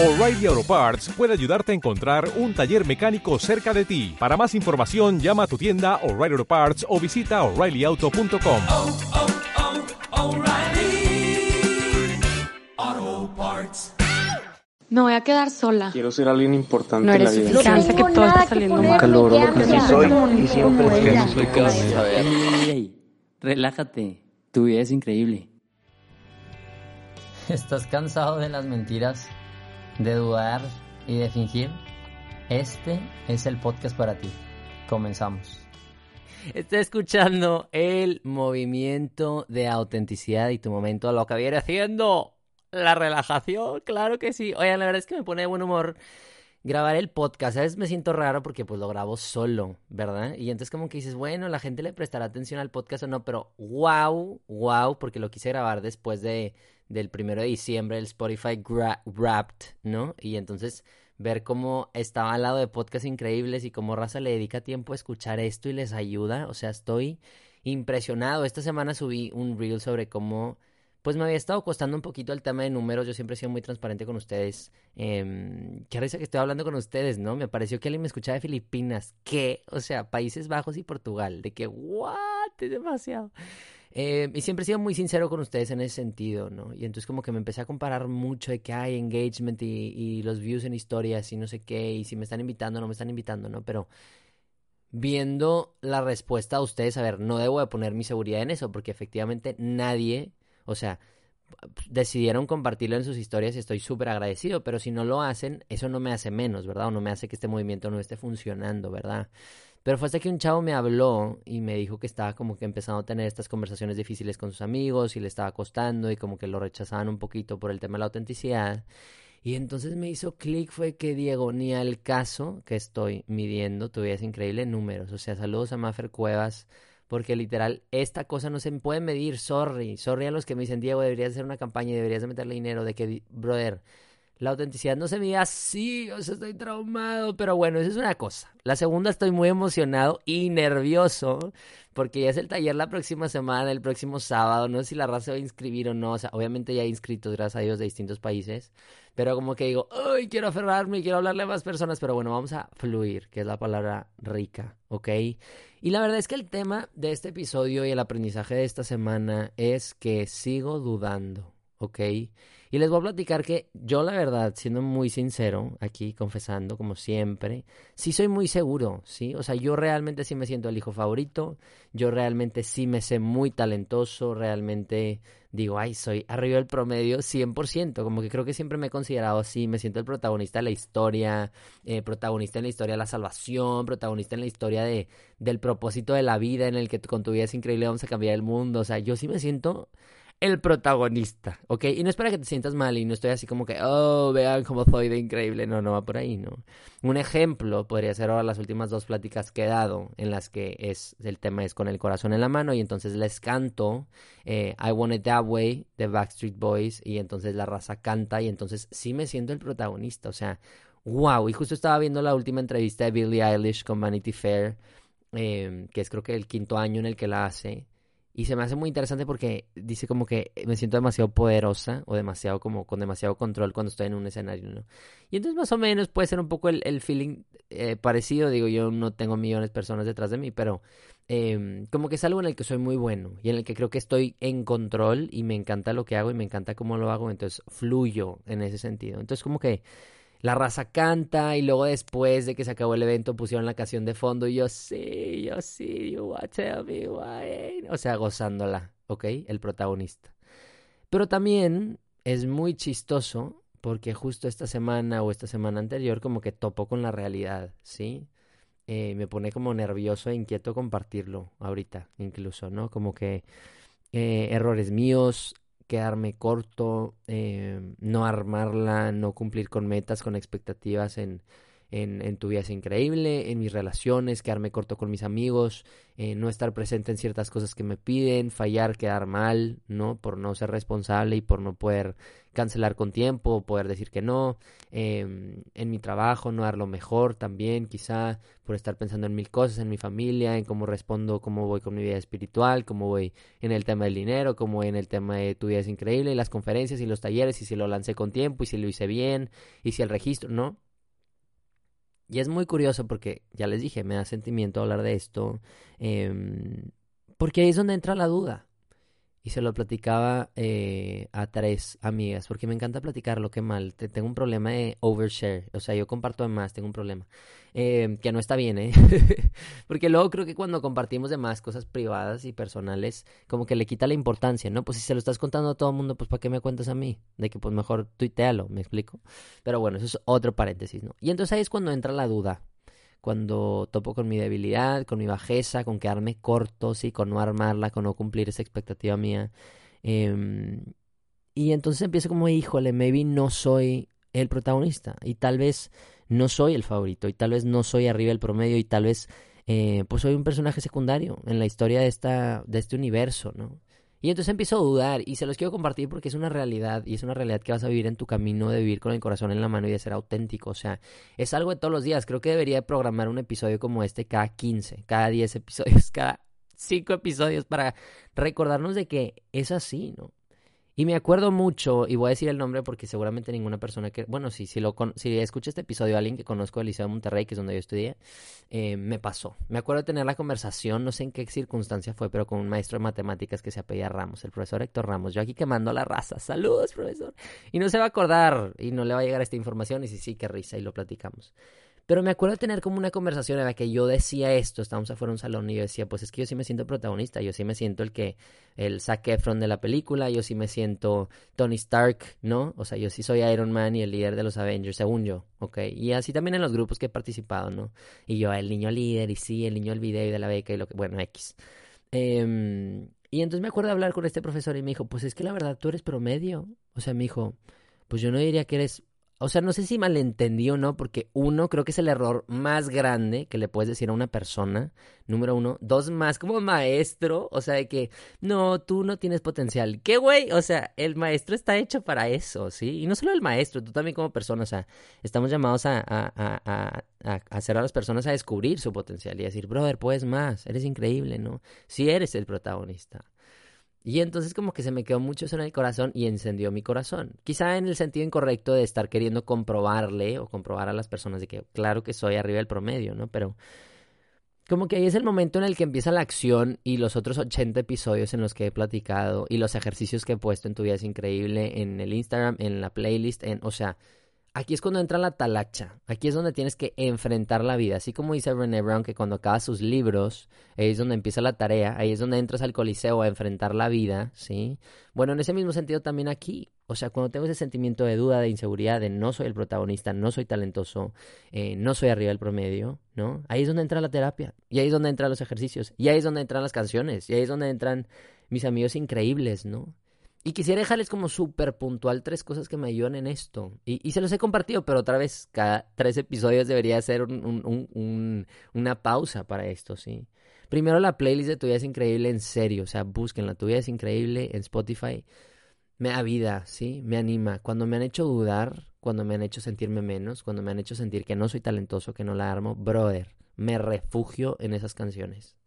O'Reilly Auto Parts puede ayudarte a encontrar un taller mecánico cerca de ti. Para más información, llama a tu tienda O'Reilly Auto Parts o visita oreillyauto.com. oh, oh, Parts. Me voy a quedar sola. Quiero ser alguien importante No en la eres vida. suficiente que todo está saliendo mal. Lo que sí soy y siempre es que no soy Ey, ey, ey, relájate. Tu vida es increíble. ¿Estás cansado de las mentiras, de dudar y de fingir? Este es el podcast para ti. Comenzamos. Está escuchando el movimiento de autenticidad y tu momento, lo que viene haciendo la relajación, claro que sí. Oigan, la verdad es que me pone de buen humor grabar el podcast. A veces me siento raro porque pues lo grabo solo, ¿verdad? Y entonces como que dices, bueno, la gente le prestará atención al podcast o no, pero wow, wow, porque lo quise grabar después de, del primero de diciembre, el Spotify Wrapped, ¿no? Y entonces ver cómo estaba al lado de podcasts increíbles y cómo Raza le dedica tiempo a escuchar esto y les ayuda. O sea, estoy impresionado. Esta semana subí un reel sobre cómo pues me había estado costando un poquito el tema de números. Yo siempre he sido muy transparente con ustedes. Eh, qué risa que estoy hablando con ustedes, ¿no? Me pareció que alguien me escuchaba de Filipinas. ¿Qué? O sea, Países Bajos y Portugal. De que, ¿what? Es demasiado. Eh, y siempre he sido muy sincero con ustedes en ese sentido, ¿no? Y entonces como que me empecé a comparar mucho de que hay engagement y, y los views en historias y no sé qué, y si me están invitando o no me están invitando, ¿no? Pero viendo la respuesta a ustedes, a ver, no debo de poner mi seguridad en eso, porque efectivamente nadie, o sea, decidieron compartirlo en sus historias y estoy súper agradecido, pero si no lo hacen, eso no me hace menos, ¿verdad? O no me hace que este movimiento no esté funcionando, ¿verdad? Pero fue hasta que un chavo me habló y me dijo que estaba como que empezando a tener estas conversaciones difíciles con sus amigos y le estaba costando y como que lo rechazaban un poquito por el tema de la autenticidad. Y entonces me hizo clic fue que Diego, ni al caso que estoy midiendo, tu vida es increíble en números. O sea, saludos a Maffer Cuevas, porque literal, esta cosa no se puede medir, sorry. Sorry a los que me dicen, Diego, deberías hacer una campaña y deberías de meterle dinero, de que, brother, la autenticidad no se mide así, o estoy traumado, pero bueno, eso es una cosa. La segunda, estoy muy emocionado y nervioso, porque ya es el taller la próxima semana, el próximo sábado, no sé si la raza va a inscribir o no, o sea, obviamente ya hay inscritos, gracias a Dios, de distintos países, pero como que digo, ay, quiero aferrarme, quiero hablarle a más personas, pero bueno, vamos a fluir, que es la palabra rica, ¿ok? Y la verdad es que el tema de este episodio y el aprendizaje de esta semana es que sigo dudando, ¿ok? Y les voy a platicar que yo la verdad, siendo muy sincero, aquí confesando como siempre, sí soy muy seguro, ¿sí? O sea, yo realmente sí me siento el hijo favorito, yo realmente sí me sé muy talentoso, realmente digo, ay, soy arriba del promedio 100%, como que creo que siempre me he considerado así, me siento el protagonista de la historia, eh, protagonista en la historia de la salvación, protagonista en la historia de, del propósito de la vida, en el que con tu vida es increíble, vamos a cambiar el mundo, o sea, yo sí me siento el protagonista, ¿ok? Y no es para que te sientas mal y no estoy así como que, oh, vean cómo soy de increíble, no, no va por ahí, ¿no? Un ejemplo podría ser ahora las últimas dos pláticas que he dado, en las que es el tema es con el corazón en la mano y entonces les canto eh, I Want It That Way de Backstreet Boys y entonces la raza canta y entonces sí me siento el protagonista, o sea, wow, y justo estaba viendo la última entrevista de Billie Eilish con Vanity Fair, eh, que es creo que el quinto año en el que la hace. Y se me hace muy interesante porque dice como que me siento demasiado poderosa o demasiado como con demasiado control cuando estoy en un escenario, ¿no? Y entonces más o menos puede ser un poco el, el feeling eh, parecido, digo, yo no tengo millones de personas detrás de mí, pero eh, como que es algo en el que soy muy bueno y en el que creo que estoy en control y me encanta lo que hago y me encanta cómo lo hago, entonces fluyo en ese sentido. Entonces como que la raza canta y luego después de que se acabó el evento pusieron la canción de fondo y yo sí, yo sí, you wanna tell me why. O sea, gozándola, ¿ok? El protagonista. Pero también es muy chistoso porque justo esta semana o esta semana anterior como que topo con la realidad, ¿sí? Eh, me pone como nervioso e inquieto compartirlo ahorita, incluso, ¿no? Como que eh, errores míos, quedarme corto, eh, no armarla, no cumplir con metas, con expectativas en, en, en tu vida es increíble, en mis relaciones, quedarme corto con mis amigos, eh, no estar presente en ciertas cosas que me piden, fallar, quedar mal, ¿no? Por no ser responsable y por no poder cancelar con tiempo, poder decir que no, em, en mi trabajo no dar lo mejor también, quizá por estar pensando en mil cosas, en mi familia, en cómo respondo, cómo voy con mi vida espiritual, cómo voy en el tema del dinero, cómo voy en el tema de tu vida es increíble, y las conferencias y los talleres, y si lo lancé con tiempo, y si lo hice bien, y si el registro, ¿no? Y es muy curioso porque, ya les dije, me da sentimiento hablar de esto, em, porque ahí es donde entra la duda. Y se lo platicaba eh, a tres amigas, porque me encanta platicar lo que mal. tengo un problema de overshare, o sea, yo comparto de más, tengo un problema. Eh, que no está bien, ¿eh? porque luego creo que cuando compartimos de más cosas privadas y personales, como que le quita la importancia, ¿no? Pues si se lo estás contando a todo el mundo, pues ¿para qué me cuentas a mí? De que pues mejor tuitealo, ¿me explico? Pero bueno, eso es otro paréntesis, ¿no? Y entonces ahí es cuando entra la duda cuando topo con mi debilidad, con mi bajeza, con quedarme corto, sí, con no armarla, con no cumplir esa expectativa mía. Em, y entonces empiezo como, híjole, maybe no soy el protagonista y tal vez no soy el favorito y tal vez no soy arriba del promedio y tal vez eh, pues soy un personaje secundario en la historia de, esta, de este universo, ¿no? Y entonces empiezo a dudar y se los quiero compartir porque es una realidad y es una realidad que vas a vivir en tu camino de vivir con el corazón en la mano y de ser auténtico. O sea, es algo de todos los días. Creo que debería programar un episodio como este cada 15, cada 10 episodios, cada 5 episodios para recordarnos de que es así, ¿no? Y me acuerdo mucho, y voy a decir el nombre porque seguramente ninguna persona que, bueno, si, si, lo si escucha este episodio alguien que conozco del Liceo de Monterrey, que es donde yo estudié, eh, me pasó. Me acuerdo de tener la conversación, no sé en qué circunstancia fue, pero con un maestro de matemáticas que se apellía Ramos, el profesor Héctor Ramos. Yo aquí quemando la raza. Saludos, profesor. Y no se va a acordar y no le va a llegar esta información y sí, sí, qué risa y lo platicamos. Pero me acuerdo de tener como una conversación en la que yo decía esto, estábamos afuera de un salón y yo decía, pues es que yo sí me siento protagonista, yo sí me siento el que, el Zac Efron de la película, yo sí me siento Tony Stark, ¿no? O sea, yo sí soy Iron Man y el líder de los Avengers, según yo, ¿ok? Y así también en los grupos que he participado, ¿no? Y yo, el niño líder, y sí, el niño del video y de la beca y lo que, bueno, X. Em, y entonces me acuerdo de hablar con este profesor y me dijo, pues es que la verdad tú eres promedio. O sea, me dijo, pues yo no diría que eres o sea, no sé si malentendí o no, porque uno, creo que es el error más grande que le puedes decir a una persona, número uno. Dos, más como maestro, o sea, de que, no, tú no tienes potencial. ¿Qué, güey? O sea, el maestro está hecho para eso, ¿sí? Y no solo el maestro, tú también como persona, o sea, estamos llamados a, a, a, a hacer a las personas a descubrir su potencial y decir, brother, puedes más, eres increíble, ¿no? Si eres el protagonista. Y entonces como que se me quedó mucho eso en el corazón y encendió mi corazón. Quizá en el sentido incorrecto de estar queriendo comprobarle o comprobar a las personas de que claro que soy arriba del promedio, ¿no? Pero como que ahí es el momento en el que empieza la acción y los otros 80 episodios en los que he platicado y los ejercicios que he puesto en tu vida es increíble en el Instagram, en la playlist, en, o sea, Aquí es cuando entra la talacha. Aquí es donde tienes que enfrentar la vida. Así como dice Brené Brown que cuando acabas sus libros, ahí es donde empieza la tarea. Ahí es donde entras al coliseo a enfrentar la vida, ¿sí? Bueno, en ese mismo sentido también aquí. O sea, cuando tengo ese sentimiento de duda, de inseguridad, de no soy el protagonista, no soy talentoso, eh, no soy arriba del promedio, ¿no? Ahí es donde entra la terapia. Y ahí es donde entran los ejercicios. Y ahí es donde entran las canciones. Y ahí es donde entran mis amigos increíbles, ¿no? Y quisiera dejarles como súper puntual tres cosas que me ayudan en esto. Y, se los he compartido, pero otra vez, cada tres episodios debería ser un, una pausa para esto, ¿sí? Primero, la playlist de Tu Vida es Increíble, en serio. O sea, búsquenla. Tu Vida es Increíble en Spotify. Me da vida, ¿sí? Me anima. Cuando me han hecho dudar, cuando me han hecho sentirme menos, cuando me han hecho sentir que no soy talentoso, que no la armo, brother, me refugio en esas canciones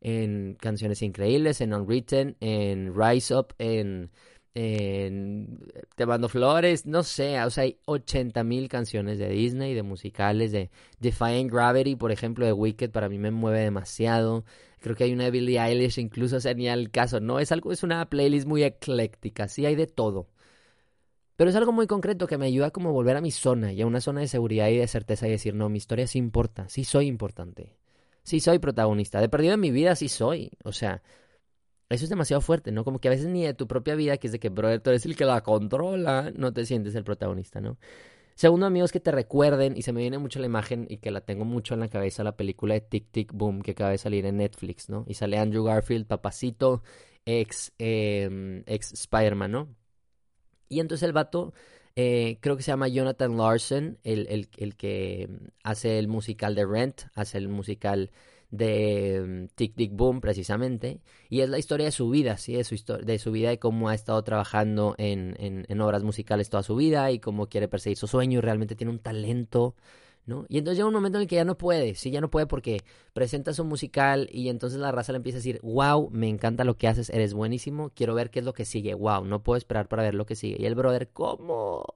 en Canciones Increíbles, en Unwritten, en Rise Up, en, Te Mando Flores, no sé, o sea, hay 80 mil canciones de Disney, de musicales, de Defying Gravity, por ejemplo, de Wicked, para mí me mueve demasiado. Creo que hay una de Billie Eilish, incluso sería el caso, ¿no? Es algo, es una playlist muy ecléctica, sí hay de todo. Pero es algo muy concreto que me ayuda como volver a mi zona y a una zona de seguridad y de certeza y decir, no, mi historia sí importa, sí soy importante sí soy protagonista. De perdido en mi vida sí soy. O sea, eso es demasiado fuerte, ¿no? Como que a veces ni de tu propia vida, que es de que, brother, tú eres el que la controla, no te sientes el protagonista, ¿no? Segundo, amigos, que te recuerden, y se me viene mucho la imagen y que la tengo mucho en la cabeza, la película de Tic Tic Boom que acaba de salir en Netflix, ¿no? Y sale Andrew Garfield, papacito, ex, eh, ex Spider-Man, ¿no? Y entonces el vato Eh, creo que se llama Jonathan Larson, el, el, el que hace el musical de Rent, hace el musical de mm, Tic Tic Boom precisamente, y es la historia de su vida, ¿sí? de, su histo- de su vida y cómo ha estado trabajando en, en, en obras musicales toda su vida y cómo quiere perseguir su sueño y realmente tiene un talento, ¿no? Y entonces llega un momento en el que ya no puede, sí, ya no puede porque presenta su musical y entonces la raza le empieza a decir, wow, me encanta lo que haces, eres buenísimo, quiero ver qué es lo que sigue, wow, no puedo esperar para ver lo que sigue. Y el brother, ¿cómo?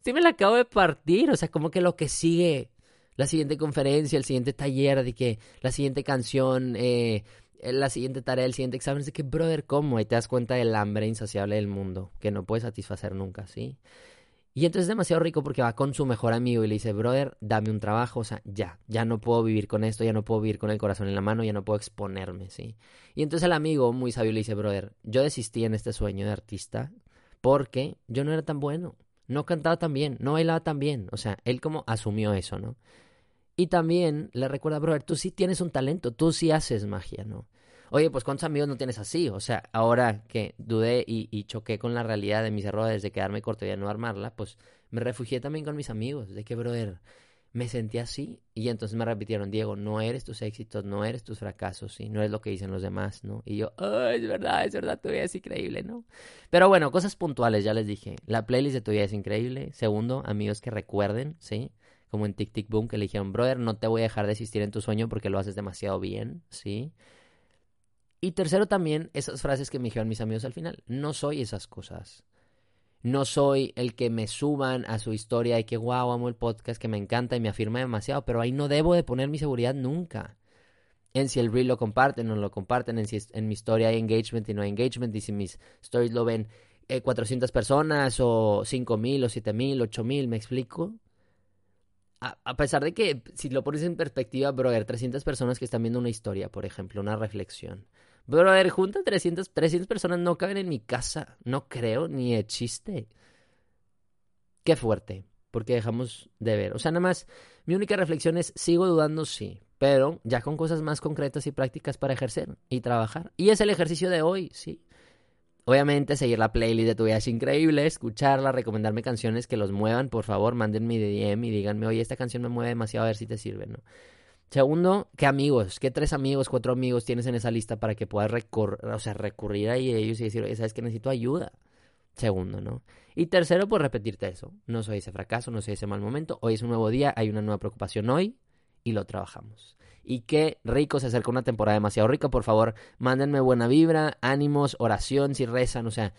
Sí me la acabo de partir, o sea, como que lo que sigue, la siguiente conferencia, el siguiente taller, de que la siguiente canción, eh, la siguiente tarea, el siguiente examen, es de que, brother, ¿cómo? Ahí te das cuenta del hambre insaciable del mundo, que no puedes satisfacer nunca, ¿sí? Y entonces es demasiado rico porque va con su mejor amigo y le dice, brother, dame un trabajo, o sea, ya, ya no puedo vivir con esto, ya no puedo vivir con el corazón en la mano, ya no puedo exponerme, ¿sí? Y entonces el amigo, muy sabio, le dice, brother, yo desistí en este sueño de artista porque yo no era tan bueno, no cantaba tan bien, no bailaba tan bien, o sea, él como asumió eso, ¿no? Y también le recuerda, brother, tú sí tienes un talento, tú sí haces magia, ¿no? Oye, pues ¿cuántos amigos no tienes así? O sea, ahora que dudé y, y choqué con la realidad de mis errores de quedarme corto y de no armarla, pues me refugié también con mis amigos, de que, brother, me sentí así. Y entonces me repitieron, Diego, no eres tus éxitos, no eres tus fracasos, ¿sí? No eres lo que dicen los demás, ¿no? Y yo, oh, es verdad, es verdad, tu vida es increíble, ¿no? Pero bueno, cosas puntuales, ya les dije. La playlist de tu vida es increíble. Segundo, amigos que recuerden, ¿sí? Como en Tic Tic Boom, que le dijeron, brother, no te voy a dejar de existir en tu sueño porque lo haces demasiado bien, ¿sí? Y tercero también, esas frases que me dijeron mis amigos al final. No soy esas cosas. No soy el que me suban a su historia y que wow, amo el podcast, que me encanta y me afirma demasiado, pero ahí no debo de poner mi seguridad nunca. En si el reel lo comparten o no lo comparten, en si en mi historia hay engagement y no hay engagement, y si mis stories lo ven eh, 400 personas o 5000 o 7000, 8000, ¿me explico? A, a pesar de que, si lo pones en perspectiva, brother, 300 personas que están viendo una historia, por ejemplo, una reflexión. Brother, junta 300, 300 personas no caben en mi casa. No creo, ni de chiste. Qué fuerte, porque dejamos de ver. O sea, nada más, mi única reflexión es, sigo dudando, sí, pero ya con cosas más concretas y prácticas para ejercer y trabajar. Y es el ejercicio de hoy, sí. Obviamente, seguir la playlist de tu vida es increíble, escucharla, recomendarme canciones que los muevan, por favor, mándenme DM y díganme, oye, esta canción me mueve demasiado, a ver si te sirve, ¿no? Segundo, ¿qué amigos? ¿Qué tres amigos, cuatro amigos tienes en esa lista para que puedas recurrir, o sea, recurrir a ellos y decir, oye, sabes que necesito ayuda? Segundo, ¿no? Y tercero, pues repetirte eso. No soy ese fracaso, no soy ese mal momento. Hoy es un nuevo día, hay una nueva preocupación hoy y lo trabajamos. Y qué rico, se acerca una temporada demasiado rica. Por favor, mándenme buena vibra, ánimos, oración si rezan. O sea,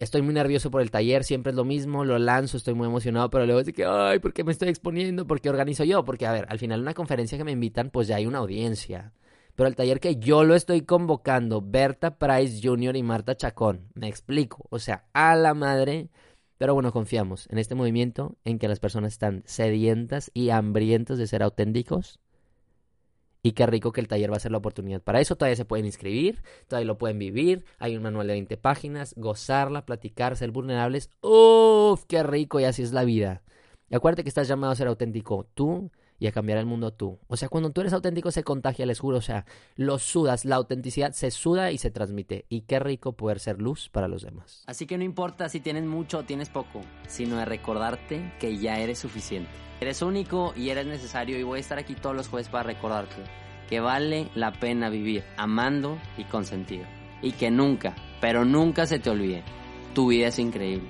estoy muy nervioso por el taller, siempre es lo mismo, lo lanzo, estoy muy emocionado, pero luego es de que, ay, ¿por qué me estoy exponiendo? ¿Por qué organizo yo? Porque, a ver, al final una conferencia que me invitan, pues ya hay una audiencia. Pero el taller que yo lo estoy convocando, Berta Price Jr. y Marta Chacón, me explico, o sea, a la madre. Pero bueno, confiamos en este movimiento en que las personas están sedientas y hambrientas de ser auténticos. Y qué rico que el taller va a ser la oportunidad para eso. Todavía se pueden inscribir, todavía lo pueden vivir. Hay un manual de 20 páginas, gozarla, platicar, ser vulnerables. ¡Uf! ¡Qué rico! Y así es la vida. Y acuérdate que estás llamado a ser auténtico tú y a cambiar el mundo tú. O sea, cuando tú eres auténtico se contagia, les juro. O sea, lo sudas, la autenticidad se suda y se transmite. Y qué rico poder ser luz para los demás. Así que no importa si tienes mucho o tienes poco, sino de recordarte que ya eres suficiente. Eres único y eres necesario y voy a estar aquí todos los jueves para recordarte que vale la pena vivir amando y con sentido. Y que nunca, pero nunca se te olvide, tu vida es increíble.